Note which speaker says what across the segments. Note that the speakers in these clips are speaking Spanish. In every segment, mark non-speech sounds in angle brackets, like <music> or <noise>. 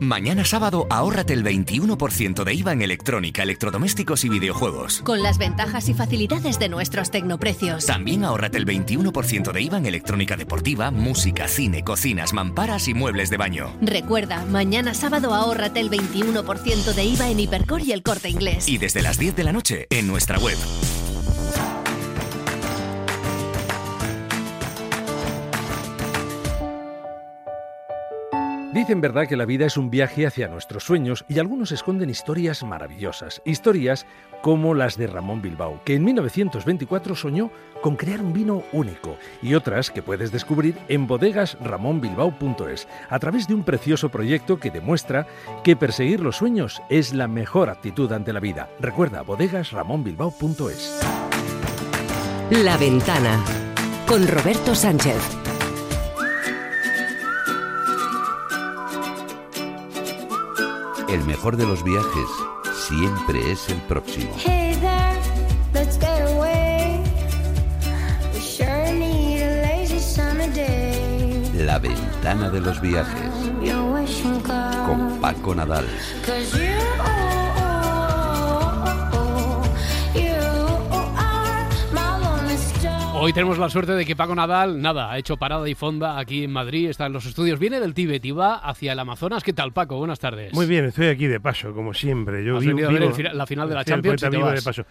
Speaker 1: Mañana sábado, ahórrate el 21% de IVA en electrónica, electrodomésticos y videojuegos.
Speaker 2: Con las ventajas y facilidades de nuestros tecnoprecios.
Speaker 1: También ahórrate el 21% de IVA en electrónica deportiva, música, cine, cocinas, mamparas y muebles de baño.
Speaker 2: Recuerda, mañana sábado ahórrate el 21% de IVA en Hipercor y el corte inglés.
Speaker 1: Y desde las 10 de la noche en nuestra web.
Speaker 3: Dicen verdad que la vida es un viaje hacia nuestros sueños y algunos esconden historias maravillosas, historias como las de Ramón Bilbao, que en 1924 soñó con crear un vino único, y otras que puedes descubrir en bodegasramonbilbao.es, a través de un precioso proyecto que demuestra que perseguir los sueños es la mejor actitud ante la vida. Recuerda bodegasramonbilbao.es.
Speaker 4: La ventana con Roberto Sánchez.
Speaker 5: El mejor de los viajes siempre es el próximo. La ventana de los viajes. Con Paco Nadal.
Speaker 6: Hoy tenemos la suerte de que Paco Nadal, nada, ha hecho parada y fonda aquí en Madrid, está en los estudios, viene del Tíbet y va hacia el Amazonas. ¿Qué tal, Paco? Buenas tardes.
Speaker 7: Muy bien, estoy aquí de paso, como siempre. Yo
Speaker 6: Has
Speaker 7: vivo-
Speaker 6: venido a ver
Speaker 7: vivo-
Speaker 6: el fina- la final de la Champions y
Speaker 7: poeta
Speaker 6: te
Speaker 7: vivo
Speaker 6: vas.
Speaker 7: de paso.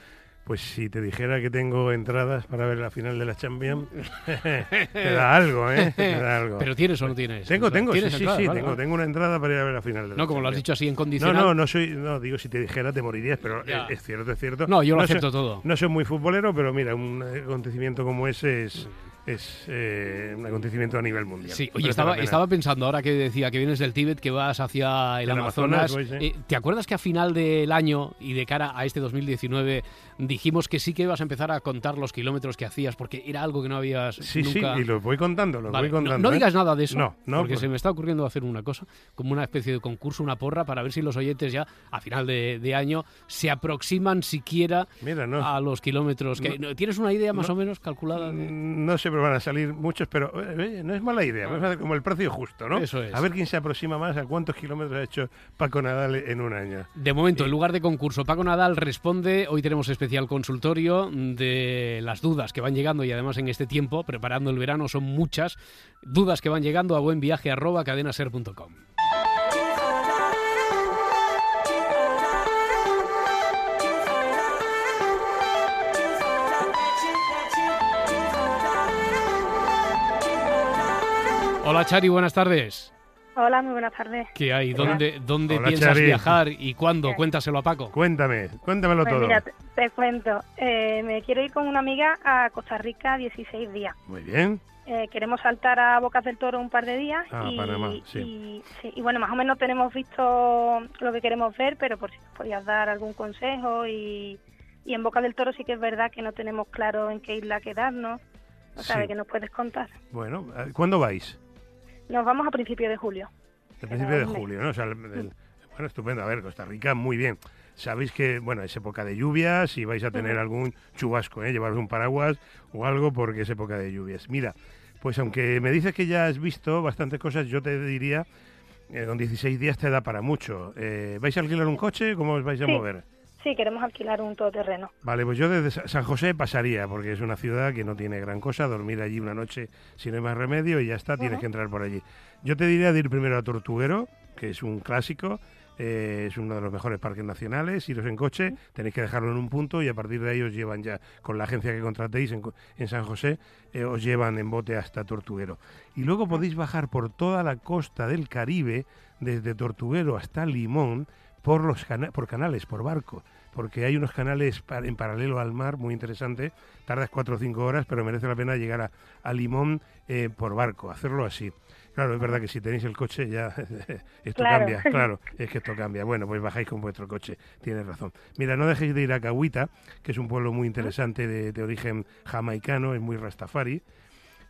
Speaker 7: Pues si te dijera que tengo entradas para ver la final de la Champions, <laughs> te da algo, ¿eh? Te da <laughs> algo.
Speaker 6: ¿Pero tienes o no tienes?
Speaker 7: Tengo, tengo, sí,
Speaker 6: ¿Tienes
Speaker 7: sí,
Speaker 6: entradas?
Speaker 7: sí,
Speaker 6: Vale,
Speaker 7: tengo,
Speaker 6: vale.
Speaker 7: tengo una entrada para ir a ver la final de la
Speaker 6: No, como lo has dicho así en
Speaker 7: No,
Speaker 6: condicional.
Speaker 7: no, no soy, no, digo, si te dijera te morirías, pero
Speaker 6: Ya.
Speaker 7: es, cierto, es cierto.
Speaker 6: No, yo lo
Speaker 7: soy-
Speaker 6: acepto todo.
Speaker 7: No soy muy futbolero, pero mira, un acontecimiento como ese es, es eh, un acontecimiento a nivel mundial.
Speaker 6: Sí, oye, estaba, pensando ahora que decía que vienes del Tíbet, que vas hacia el
Speaker 7: El
Speaker 6: Amazonas.
Speaker 7: Amazonas, voy, sí.
Speaker 6: eh, ¿Te acuerdas que a final del año y de cara a este 2019 dijimos que sí que ibas a empezar a contar los kilómetros que hacías porque era algo que no habías
Speaker 7: Sí,
Speaker 6: nunca...
Speaker 7: sí, y los voy contando, los
Speaker 6: Vale,
Speaker 7: voy contando.
Speaker 6: No,
Speaker 7: ¿eh?
Speaker 6: digas nada de eso,
Speaker 7: No, no,
Speaker 6: porque se me está ocurriendo hacer una cosa, como una especie de concurso, una porra, para ver si los oyentes ya a final de, de año se aproximan siquiera
Speaker 7: Mira, no.
Speaker 6: a los kilómetros. Que. ¿Tienes una idea más o menos calculada? de-
Speaker 7: Mm, No siempre van a salir muchos, pero eh, oye, no es mala idea. Vamos a hacer como el precio justo, ¿no?
Speaker 6: Eso es.
Speaker 7: A ver quién se aproxima más a cuántos kilómetros ha hecho Paco Nadal en un año.
Speaker 6: De momento, en lugar de concurso, Paco Nadal responde. Hoy tenemos especial consultorio de las dudas que van llegando y además en este tiempo, preparando el verano, son muchas dudas que van llegando a buenviaje arroba cadenaser.com. Hola Chari, buenas tardes.
Speaker 8: Hola, muy buenas tardes.
Speaker 6: ¿Qué hay? ¿Dónde, dónde
Speaker 7: Hola,
Speaker 6: piensas
Speaker 7: Chari.
Speaker 6: viajar y cuándo? Cuéntaselo a Paco.
Speaker 7: Cuéntame, cuéntamelo
Speaker 8: Pues
Speaker 7: todo.
Speaker 8: mira, te, te cuento. Eh, me quiero ir con una amiga a Costa Rica 16 días.
Speaker 7: Muy bien.
Speaker 8: Eh, queremos saltar a Bocas del Toro un par de días.
Speaker 7: Ah,
Speaker 8: y,
Speaker 7: Panamá, sí.
Speaker 8: Y, sí, y bueno, más o menos tenemos visto lo que queremos ver, pero por si nos podías dar algún consejo. Y, y en Bocas del Toro sí que es verdad que no tenemos claro en qué isla quedarnos. O sea,
Speaker 7: Sí.
Speaker 8: de que nos puedes contar.
Speaker 7: Bueno, eh, ¿cuándo vais?
Speaker 8: Nos vamos a principios de julio.
Speaker 7: El principio de julio, ¿no? O sea, el- el- bueno, estupendo. A ver, Costa Rica, muy bien. Sabéis que, bueno, es época de lluvias y vais a tener algún chubasco, ¿eh? Llevaros un paraguas o algo porque es época de lluvias. Mira, pues aunque me dices que ya has visto bastantes cosas, yo te diría, eh, con 16 días te da para mucho. Eh, ¿Vais a alquilar un coche? ¿Cómo os vais a
Speaker 8: Sí.
Speaker 7: mover?
Speaker 8: Sí, queremos alquilar un todoterreno.
Speaker 7: Vale, pues yo desde Sa- San José pasaría, porque es una ciudad que no tiene gran cosa, dormir allí una noche si no hay más remedio y ya está, tienes que entrar por allí. Yo te diría de ir primero a Tortuguero, que es un clásico, eh, es uno de los mejores parques nacionales, iros en coche, tenéis que dejarlo en un punto y a partir de ahí os llevan ya, con la agencia que contratéis en, co- en San José, eh, os llevan en bote hasta Tortuguero. Y luego podéis bajar por toda la costa del Caribe, desde Tortuguero hasta Limón, por, los cana- por canales, por barco porque hay unos canales pa- en paralelo al mar muy interesante. Tardas cuatro o cinco horas, pero merece la pena llegar a, a Limón eh, por barco, hacerlo así. Claro, es verdad que si tenéis el coche ya <laughs> esto
Speaker 8: Claro.
Speaker 7: cambia, <laughs> claro, es que esto cambia. Bueno, pues bajáis con vuestro coche, tienes razón. Mira, no dejéis de ir a Cahuita, que es un pueblo muy interesante de, de origen jamaicano, es muy rastafari.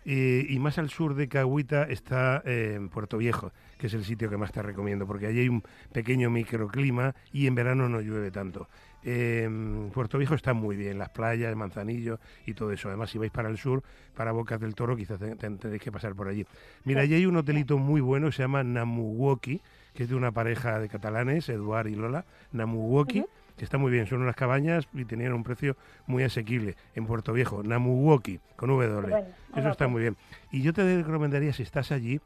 Speaker 7: Y más al sur de Cahuita está eh, Puerto Viejo, que es el sitio que más te recomiendo, porque allí hay un pequeño microclima y en verano no llueve tanto. Eh, Puerto Viejo está muy bien, las playas, Manzanillo y todo eso. Además, si vais para el sur, para Bocas del Toro, quizás te- te- tendréis que pasar por allí. Mira, allí hay un hotelito muy bueno, se llama Namuwoki, que es de una pareja de catalanes, Eduard y Lola, Namuwoki, que está muy bien, son unas cabañas y tenían un precio muy asequible en Puerto Viejo, Namuwoki, con W.
Speaker 8: Bueno,
Speaker 7: Eso está muy bien. Y yo te recomendaría, si estás allí,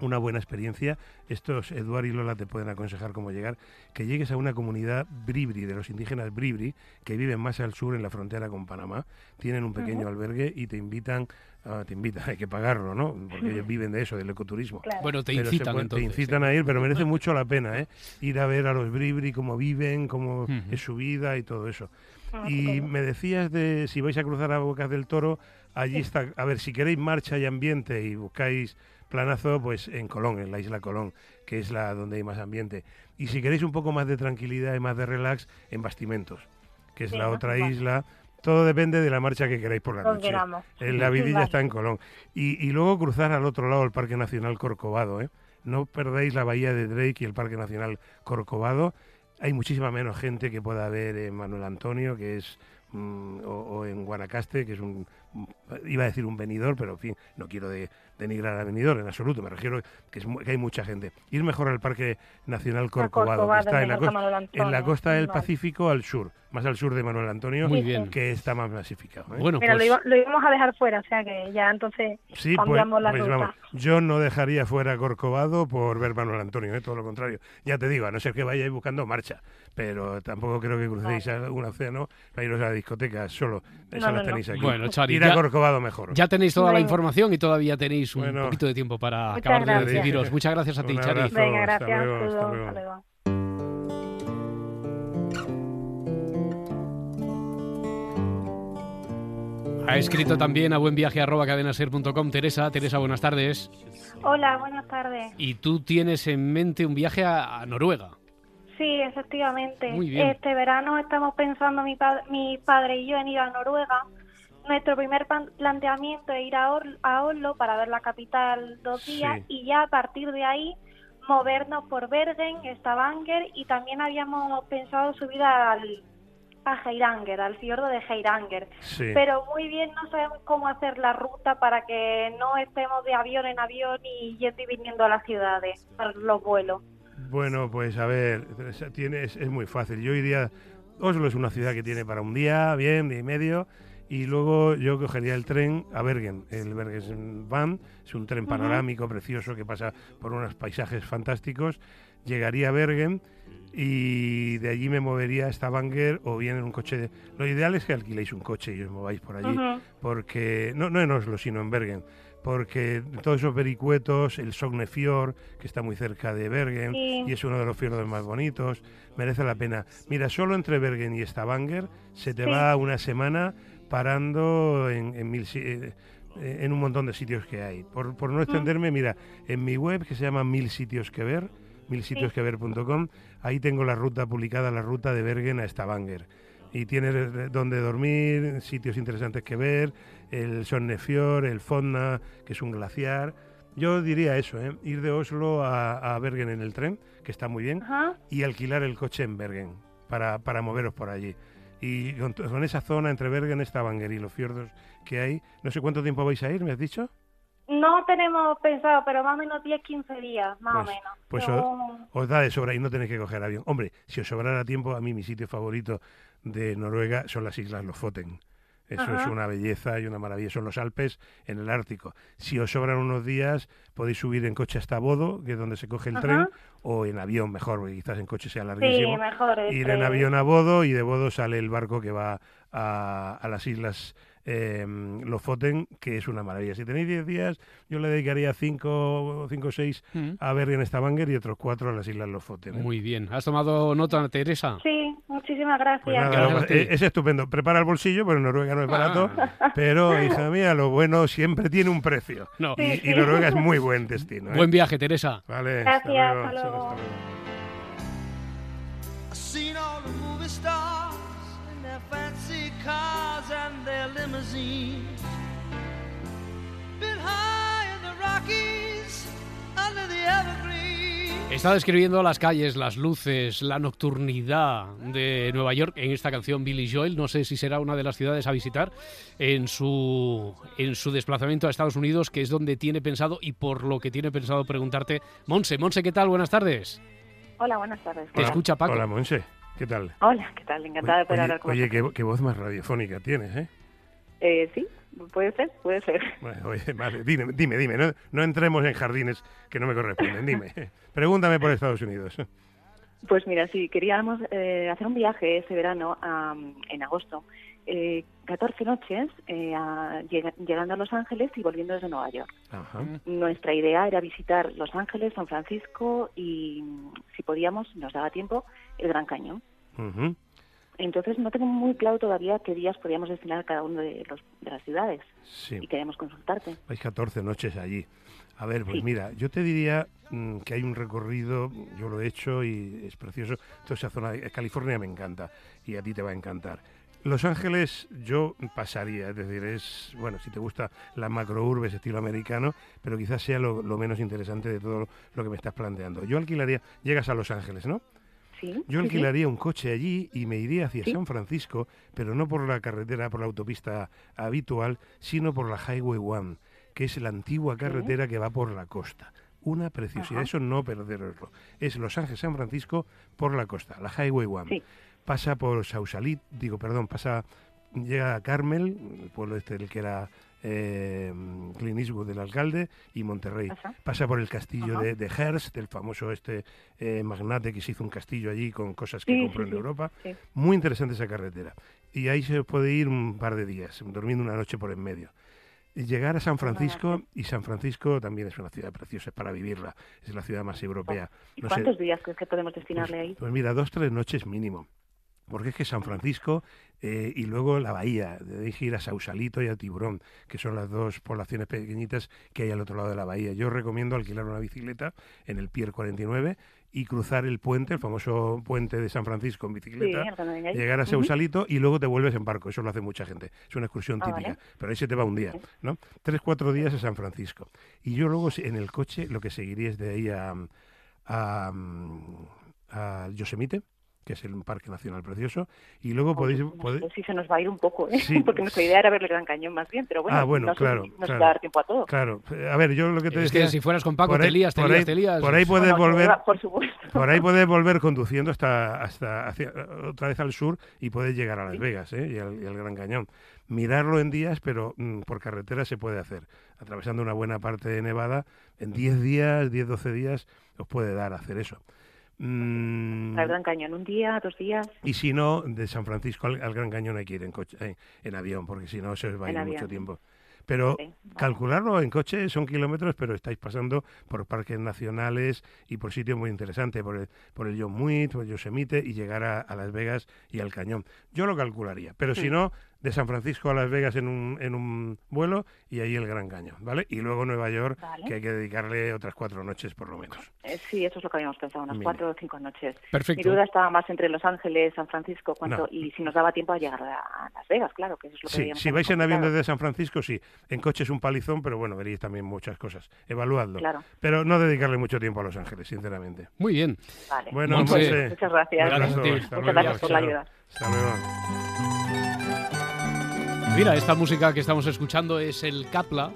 Speaker 7: una buena experiencia. Estos Eduard y Lola te pueden aconsejar cómo llegar, que llegues a una comunidad bribri, de los indígenas bribri, que viven más al sur en la frontera con Panamá. Tienen un pequeño albergue y te invitan, ah, te invitan, <laughs> hay que pagarlo, ¿no? Porque ellos viven de eso, del ecoturismo.
Speaker 8: Claro.
Speaker 6: Bueno, te
Speaker 7: Pero
Speaker 6: incitan
Speaker 7: puede-
Speaker 6: entonces.
Speaker 7: Te incitan a ir, pero merece mucho la pena, ¿eh? Ir a ver a los bribri, cómo viven, cómo es su vida y todo eso.
Speaker 8: Ah,
Speaker 7: Y me decías de si vais a cruzar a Bocas del Toro, allí está, a ver, si queréis marcha y ambiente y buscáis planazo, pues en Colón, en la isla Colón, que es la donde hay más ambiente. Y si queréis un poco más de tranquilidad y más de relax, en Bastimentos, que es
Speaker 8: Sí,
Speaker 7: la
Speaker 8: ¿no?
Speaker 7: otra isla. Todo depende de la marcha que queráis por la noche.
Speaker 8: queramos.
Speaker 7: En la vidilla <laughs> está en Colón. Y, y luego cruzar al otro lado el Parque Nacional Corcovado. ¿eh? No perdáis la bahía de Drake y el Parque Nacional Corcovado. Hay muchísima menos gente que pueda ver en Manuel Antonio, que es mm, o, o en Guanacaste, que es un, iba a decir un venidor, pero en fin, no quiero de, denigrar a venidor en absoluto, me refiero que, es, que hay mucha gente. Ir mejor al Parque Nacional Corcovado,
Speaker 8: Corcovado,
Speaker 7: que está en la, costa, en la costa del. Pacífico al sur, más al sur de Manuel Antonio,
Speaker 6: Muy bien.
Speaker 7: que está más masificado. ¿eh?
Speaker 6: Bueno,
Speaker 8: Mira,
Speaker 6: pues
Speaker 8: lo, iba- lo íbamos a dejar fuera, o sea que ya entonces
Speaker 7: Sí, pues,
Speaker 8: cambiamos la
Speaker 7: pues
Speaker 8: ruta.
Speaker 7: vamos, yo no dejaría fuera Corcovado por ver Manuel Antonio, ¿eh? todo lo contrario. Ya te digo, a no ser que vayáis buscando marcha, pero tampoco creo que crucéis a un océano para iros a la discoteca solo. Eso
Speaker 8: No,
Speaker 7: lo
Speaker 8: no, no.
Speaker 7: tenéis aquí.
Speaker 6: Bueno, Chari,
Speaker 7: Ir a
Speaker 6: ya-
Speaker 7: Corcovado mejor.
Speaker 6: ya tenéis toda la información y todavía tenéis un
Speaker 7: Bueno.
Speaker 6: poquito de tiempo para acabar de decidiros. Muchas gracias a ti, Chari.
Speaker 8: Venga,
Speaker 7: hasta
Speaker 8: gracias.
Speaker 7: luego, hasta luego.
Speaker 8: hasta luego.
Speaker 6: Ha escrito también a buenviaje.cadenaser.com Teresa. Teresa, buenas tardes.
Speaker 8: Hola, buenas tardes.
Speaker 6: Y tú tienes en mente un viaje a, a Noruega.
Speaker 8: Sí, efectivamente.
Speaker 6: Muy bien.
Speaker 8: Este verano estamos pensando mi, pa- mi padre y yo en ir a Noruega. Nuestro primer planteamiento es ir a, Or- a Oslo para ver la capital dos
Speaker 7: Sí.
Speaker 8: días y ya a partir de ahí movernos por Bergen, Stavanger y también habíamos pensado subir al, a Geiranger, al fiordo de Geiranger.
Speaker 7: Sí.
Speaker 8: Pero muy bien no sabemos cómo hacer la ruta para que no estemos de avión en avión y yendo y viniendo a las ciudades, para los vuelos.
Speaker 7: Bueno, pues a ver, Teresa, tiene, es, muy fácil. Yo iría. Oslo es una ciudad que tiene para un día, bien, día y medio. Y luego yo cogería el tren a Bergen. El Bergen Van es un tren panorámico precioso que pasa por unos paisajes fantásticos. Llegaría a Bergen y de allí me movería a Stavanger o bien en un coche. de- Lo ideal es que alquiléis un coche y os mováis por allí. Porque, no, no en Oslo, sino en Bergen. Porque todos esos vericuetos, el Sognefjord, que está muy cerca de Bergen,
Speaker 8: Sí.
Speaker 7: y es uno de los fiordos más bonitos, merece la pena. Mira, solo entre Bergen y Stavanger se te
Speaker 8: Sí.
Speaker 7: va una semana parando en, en mil eh, eh, en un montón de sitios que hay. Por, por no extenderme, mira, en mi web que se llama Mil Sitios que Ver, milsitiosquever.com, ahí tengo la ruta publicada, la ruta de Bergen a Stavanger. Y tienes donde dormir, sitios interesantes que ver, el Sonnefjord, el Fonna, que es un glaciar. Yo diría eso, ¿eh? ir de Oslo a, a Bergen en el tren, que está muy bien,
Speaker 8: Ajá.
Speaker 7: y alquilar el coche en Bergen para, para moveros por allí. Y con, con esa zona entre Bergen, Stavanger y los fiordos que hay, no sé cuánto tiempo vais a ir, ¿me has dicho?
Speaker 8: No tenemos pensado, pero más o menos 10, 15 días, más
Speaker 7: Pues-
Speaker 8: o menos.
Speaker 7: pues Os da de sobra y no tenéis que coger avión. Hombre, si os sobrara tiempo, a mí mi sitio favorito de Noruega son las islas Lofoten. Eso es una belleza y una maravilla. Son los Alpes en el Ártico. Si os sobran unos días, podéis subir en coche hasta Bodo, que es donde se coge el
Speaker 8: Ajá.
Speaker 7: tren, o en avión mejor, porque quizás en coche sea
Speaker 8: sí,
Speaker 7: larguísimo.
Speaker 8: mejor. el
Speaker 7: ir en avión a Bodo y de Bodo sale el barco que va a, a las islas eh, Lofoten, que es una maravilla. Si tenéis 10 días, yo le dedicaría 5 o 6
Speaker 6: Mm.
Speaker 7: a Bergen Stavanger y otros 4 a las islas Lofoten. ¿eh?
Speaker 6: Muy bien. ¿Has tomado nota, Teresa?
Speaker 8: Sí, muchísimas gracias.
Speaker 7: Pues nada,
Speaker 6: Gracias
Speaker 7: no, eh, es estupendo. Prepara el bolsillo, pero en Noruega no es barato.
Speaker 6: Ah. <laughs>
Speaker 7: Pero, hija mía, lo bueno siempre tiene un precio.
Speaker 6: No.
Speaker 7: Y, y Noruega es muy buen destino. ¿eh?
Speaker 6: Buen viaje, Teresa.
Speaker 7: Vale,
Speaker 8: Gracias,
Speaker 7: hasta luego.
Speaker 8: hasta luego.
Speaker 7: Hasta luego.
Speaker 9: I've seen all the movie stars in their fancy cars limousines. Been high in the Rockies under the evergreen.
Speaker 6: Está describiendo las calles, las luces, la nocturnidad de Nueva York en esta canción Billy Joel. No sé si será una de las ciudades a visitar en su, en su desplazamiento a Estados Unidos, que es donde tiene pensado y por lo que tiene pensado preguntarte. Monse, Monse, ¿qué tal? Buenas tardes.
Speaker 10: Hola, buenas tardes.
Speaker 6: Te escucha Paco.
Speaker 7: Hola, Monse. ¿Qué tal?
Speaker 10: Hola, ¿qué tal? Encantada de poder
Speaker 7: Oye,
Speaker 10: hablar con
Speaker 7: oye, qué voz más radiofónica tienes, ¿eh?
Speaker 10: Eh, sí, puede ser, puede ser. <laughs>
Speaker 7: Bueno, oye, vale, dime, dime, dime, no, no entremos en jardines que no me corresponden, dime. <laughs> Pregúntame por Estados Unidos.
Speaker 10: Pues mira, sí, queríamos eh, hacer un viaje este verano en agosto. Eh, 14 noches eh, a- llegando a Los Ángeles y volviendo desde Nueva York.
Speaker 7: Ajá.
Speaker 10: Nuestra idea era visitar Los Ángeles, San Francisco y, si podíamos, nos daba tiempo, el Gran Cañón.
Speaker 7: Ujú.
Speaker 10: Entonces no tengo muy claro todavía qué días podíamos destinar a cada una de, los, de las ciudades
Speaker 7: Sí.
Speaker 10: y queremos consultarte.
Speaker 7: Vais 14 noches allí. A ver, pues
Speaker 10: Sí.
Speaker 7: mira, yo te diría mm, que hay un recorrido, yo lo he hecho y es precioso. Toda esa zona de California me encanta y a ti te va a encantar. Los Ángeles yo pasaría, es decir, es, bueno, si te gusta la macrourbes estilo americano, pero quizás sea lo, lo menos interesante de todo lo que me estás planteando. Yo alquilaría, llegas a Los Ángeles, ¿no?
Speaker 10: Sí,
Speaker 7: Yo
Speaker 10: sí, sí.
Speaker 7: alquilaría un coche allí y me iría hacia. San Francisco, pero no por la carretera, por la autopista habitual, sino por la Highway One, que es la antigua carretera que va por la costa. Una preciosidad,
Speaker 10: Ajá.
Speaker 7: eso no perderlo. Es Los Ángeles San Francisco por la costa, la Highway One. Pasa por Sausalit, digo, perdón, pasa llega a Carmel, el pueblo este el que era eh, Clint Eastwood, el alcalde, y Monterrey.
Speaker 10: Ajá.
Speaker 7: Pasa por el castillo de, de Hearst, el famoso este eh, magnate que se hizo un castillo allí con cosas que
Speaker 10: Sí,
Speaker 7: compró
Speaker 10: sí,
Speaker 7: en
Speaker 10: sí,
Speaker 7: Europa. Muy interesante esa carretera. Y ahí se puede ir un par de días, durmiendo una noche por en medio. Llegar a San Francisco, y San Francisco también es una ciudad preciosa para vivirla. Es la ciudad más europea.
Speaker 10: ¿Y
Speaker 7: No sé,
Speaker 10: cuántos días crees que podemos destinarle ahí?
Speaker 7: pues mira, dos, tres noches mínimo. Porque es que San Francisco eh, y luego la bahía, de ir a Sausalito y a Tiburón, que son las dos poblaciones pequeñitas que hay al otro lado de la bahía. Yo recomiendo alquilar una bicicleta en el Pier 49 y cruzar el puente, el famoso puente de San Francisco en bicicleta,
Speaker 10: Sí,
Speaker 7: llegar a. Sausalito y luego te vuelves en barco. Eso lo hace mucha gente. Es una excursión
Speaker 10: Ah,
Speaker 7: típica.
Speaker 10: vale.
Speaker 7: Pero ahí se te va un día, ¿no? Tres, cuatro días a San Francisco. Y yo luego en el coche lo que seguiría es de ahí a, a, a Yosemite, que es el parque nacional precioso, y luego podéis...
Speaker 10: Sé si se nos va a ir un poco, ¿eh?
Speaker 7: Sí. <laughs>
Speaker 10: porque nuestra idea era ver el Gran Cañón más bien, pero bueno,
Speaker 7: ah, bueno,
Speaker 10: no sé
Speaker 7: claro,
Speaker 10: si nos
Speaker 7: claro,
Speaker 10: va a dar tiempo a todo.
Speaker 7: Claro, a ver, yo lo que te
Speaker 6: Es
Speaker 7: decía...
Speaker 6: que si fueras con Paco
Speaker 7: por
Speaker 6: te
Speaker 7: ahí-
Speaker 6: lías, te lías,
Speaker 7: ahí-
Speaker 6: te lías.
Speaker 7: Por ahí puedes
Speaker 10: Bueno,
Speaker 7: volver...
Speaker 10: Por supuesto.
Speaker 7: Por ahí puedes volver conduciendo hasta, hasta hacia- otra vez al sur y puedes llegar a Las Vegas ¿eh? y, al, y al Gran Cañón. Mirarlo en días, pero mm, por carretera se puede hacer. Atravesando una buena parte de Nevada, en 10 días, 10, 12 días, os puede dar a hacer eso. Mm,
Speaker 10: Al Gran Cañón, un día, dos días.
Speaker 7: y si no, de San Francisco al, al Gran Cañón hay que ir en, coche, eh, en avión, porque si no se os va a ir mucho tiempo. Pero
Speaker 10: vale.
Speaker 7: calcularlo en coche son kilómetros, pero estáis pasando por parques nacionales y por sitios muy interesantes, por el, por el John Muir, por el Yosemite y llegar a, a Las Vegas y al Cañón. Yo lo calcularía, pero si
Speaker 10: Mm.
Speaker 7: no, de San Francisco a Las Vegas en un, en un vuelo y ahí el Gran Cañón, ¿vale? Y luego Nueva York,
Speaker 10: Vale.
Speaker 7: que hay que dedicarle otras cuatro noches por lo menos.
Speaker 10: Eh, sí, eso es lo que habíamos pensado, unas
Speaker 7: Mira.
Speaker 10: cuatro o cinco noches.
Speaker 6: Perfecto.
Speaker 10: Mi duda estaba más entre Los Ángeles, San Francisco, cuánto,
Speaker 7: No.
Speaker 10: y si nos daba tiempo a llegar a, a Las Vegas, claro, que eso es lo que
Speaker 7: Sí, si vais en avión desde San Francisco, sí. En coche es un palizón, pero bueno, veréis también muchas cosas. Evaluadlo.
Speaker 10: Claro.
Speaker 7: Pero no dedicarle mucho tiempo a Los Ángeles, sinceramente.
Speaker 6: Muy bien.
Speaker 10: Vale.
Speaker 7: Bueno,
Speaker 6: Monse,
Speaker 10: Muchas gracias.
Speaker 6: Gracias a ti.
Speaker 7: Hasta
Speaker 10: Muchas gracias por la ayuda.
Speaker 7: Hasta luego.
Speaker 6: Mira, esta música que estamos escuchando es el Capla.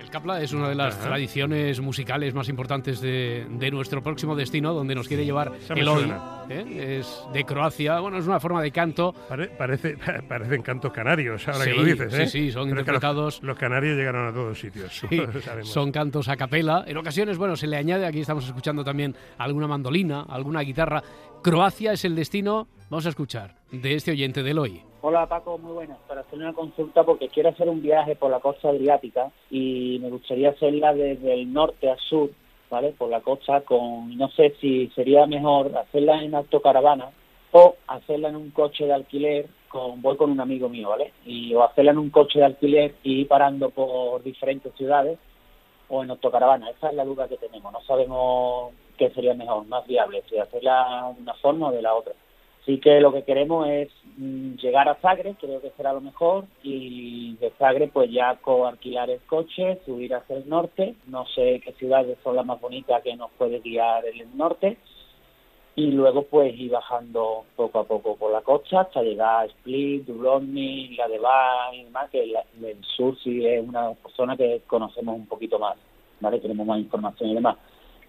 Speaker 6: El Capla es una de las
Speaker 7: Ajá.
Speaker 6: tradiciones musicales más importantes de, de nuestro próximo destino, donde nos quiere llevar el hoy. ¿eh? Es de Croacia. Bueno, es una forma de canto.
Speaker 7: Pare- parece, <laughs> parecen cantos canarios, ahora
Speaker 6: Sí,
Speaker 7: que lo dices.
Speaker 6: sí,
Speaker 7: ¿eh?
Speaker 6: sí, son
Speaker 7: Pero es que los-
Speaker 6: interpretados.
Speaker 7: Los, canarios llegaron a todos sitios.
Speaker 6: Sí, <laughs> son cantos a capela. En ocasiones, bueno, se le añade, aquí estamos escuchando también alguna mandolina, alguna guitarra. Croacia es el destino, vamos a escuchar, de este oyente del hoy.
Speaker 11: Hola Paco, muy buenas. Para hacer una consulta porque quiero hacer un viaje por la costa adriática y me gustaría hacerla desde el norte al sur, ¿vale? Por la costa con, no sé si sería mejor hacerla en autocaravana o hacerla en un coche de alquiler con, voy con un amigo mío, ¿vale? Y o hacerla en un coche de alquiler y ir parando por diferentes ciudades o en autocaravana. Esa es la duda que tenemos. No sabemos qué sería mejor, más viable, si hacerla de una forma o de la otra. Así que lo que queremos es mm, llegar a Zagreb, creo que será lo mejor, y de Zagreb pues ya coalquilar el coche, subir hacia el norte, no sé qué ciudades son las más bonitas que nos puede guiar en el norte, y luego pues ir bajando poco a poco por la costa hasta llegar a Split, Dubrovnik, la de Bar y demás, que la- el sur sí es una zona que conocemos un poquito más, ¿vale? Tenemos más información y demás.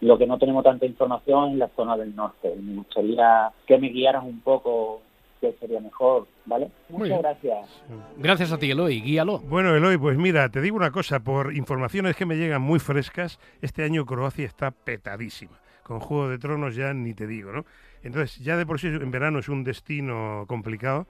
Speaker 11: Lo que no tenemos tanta información es la zona del norte. Me gustaría que me guiaras un poco qué sería mejor, ¿vale?
Speaker 6: Muy
Speaker 11: Muchas gracias.
Speaker 6: Gracias a ti, Eloy. Guíalo.
Speaker 7: Bueno, Eloy, pues mira, te digo una cosa, por informaciones que me llegan muy frescas, este año Croacia está petadísima. Con Juego de Tronos ya ni te digo, ¿no? Entonces, ya de por sí en verano es un destino complicado.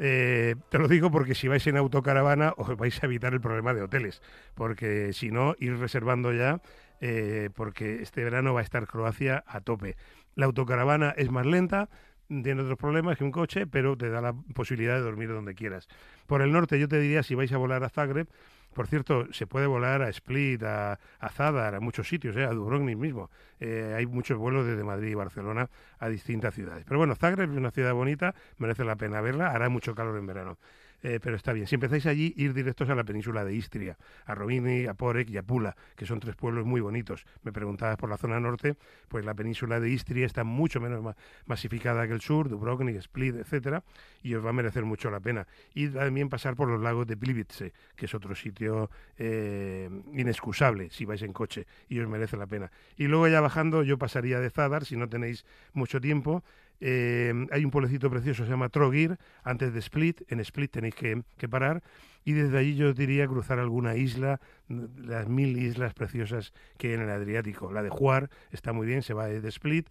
Speaker 7: Eh, te lo digo porque si vais en autocaravana os vais a evitar el problema de hoteles, porque si no, ir reservando ya, eh, porque este verano va a estar Croacia a tope. La autocaravana es más lenta, tiene otros problemas que un coche, pero te da la posibilidad de dormir donde quieras. Por el norte yo te diría, si vais a volar a Zagreb, por cierto, se puede volar a Split, a, Zadar, a muchos sitios, ¿eh? a Dubrovnik mismo. Eh, hay muchos vuelos desde Madrid y Barcelona a distintas ciudades. Pero bueno, Zagreb es una ciudad bonita, merece la pena verla, hará mucho calor en verano. Eh, pero está bien. Si empezáis allí, ir directos a la península de Istria, a Rovini, a Porek y a Pula, que son tres pueblos muy bonitos. Me preguntabas por la zona norte, pues la península de Istria está mucho menos ma- masificada que el sur, Dubrovnik, Split, etcétera, y os va a merecer mucho la pena. Y también pasar por los lagos de Plivice, que es otro sitio eh, inexcusable si vais en coche, y os merece la pena. Y luego ya bajando, yo pasaría de Zadar, si no tenéis mucho tiempo, eh, hay un pueblecito precioso, se llama Trogir, antes de Split. En Split tenéis que, que parar. Y desde allí yo diría cruzar alguna isla, las mil islas preciosas que hay en el Adriático. La de Juar está muy bien, se va desde Split.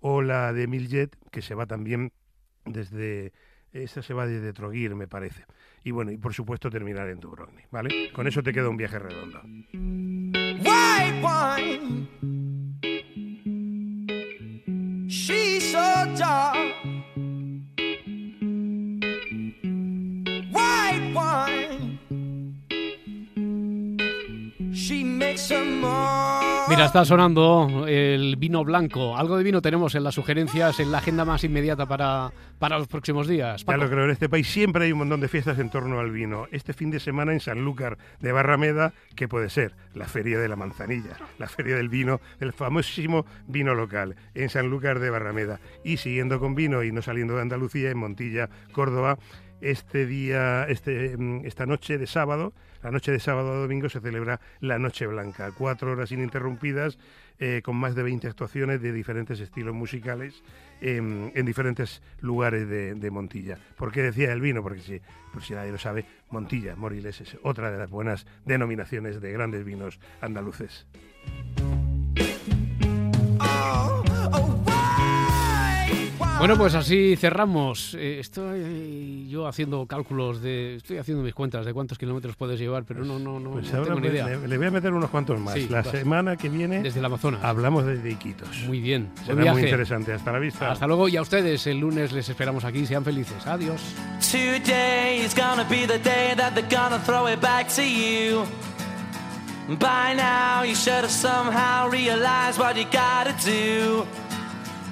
Speaker 7: O la de Miljet, que se va también desde... Esta se va desde Trogir, me parece. Y bueno, y por supuesto terminar en Dubrovnik, ¿vale? Con eso te queda un viaje redondo.
Speaker 9: White wine. She's so dark. White wine.
Speaker 6: Mira, está sonando el vino blanco. Algo de vino tenemos en las sugerencias, en la agenda más inmediata para, para los próximos días.
Speaker 7: Ya
Speaker 6: Paco.
Speaker 7: lo creo, en este país siempre hay un montón de fiestas en torno al vino. Este fin de semana en Sanlúcar de Barrameda, ¿qué puede ser? La Feria de la Manzanilla, la Feria del Vino, el famosísimo vino local, en Sanlúcar de Barrameda. Y siguiendo con vino y no saliendo de Andalucía, en Montilla, Córdoba, este día, este, mm, esta noche de sábado, la noche de sábado a domingo se celebra la Noche Blanca, cuatro horas ininterrumpidas, eh, con más de 20 actuaciones de diferentes estilos musicales em, en diferentes lugares de, Montilla. ¿Por qué decía el vino? Porque si, nadie lo sabe, Montilla, Moriles, es otra de las buenas denominaciones de grandes vinos andaluces.
Speaker 6: Bueno, pues así cerramos. Eh, estoy yo haciendo cálculos de. Estoy haciendo mis cuentas de cuántos kilómetros puedes llevar, pero no, no, no,
Speaker 7: Pues
Speaker 6: no
Speaker 7: ahora
Speaker 6: tengo ni
Speaker 7: me-
Speaker 6: idea.
Speaker 7: le, le voy a meter unos cuantos más.
Speaker 6: Sí,
Speaker 7: la
Speaker 6: vas.
Speaker 7: semana que viene
Speaker 6: Desde el Amazonas.
Speaker 7: hablamos de Iquitos.
Speaker 6: Muy bien.
Speaker 7: Será muy interesante. Hasta la vista.
Speaker 6: Hasta luego y a ustedes el lunes les esperamos aquí. Sean felices. Adiós.
Speaker 9: Today is gonna be the day that they're gonna throw it back to you. By now, you should have somehow realized what you gotta do.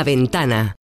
Speaker 4: La Ventana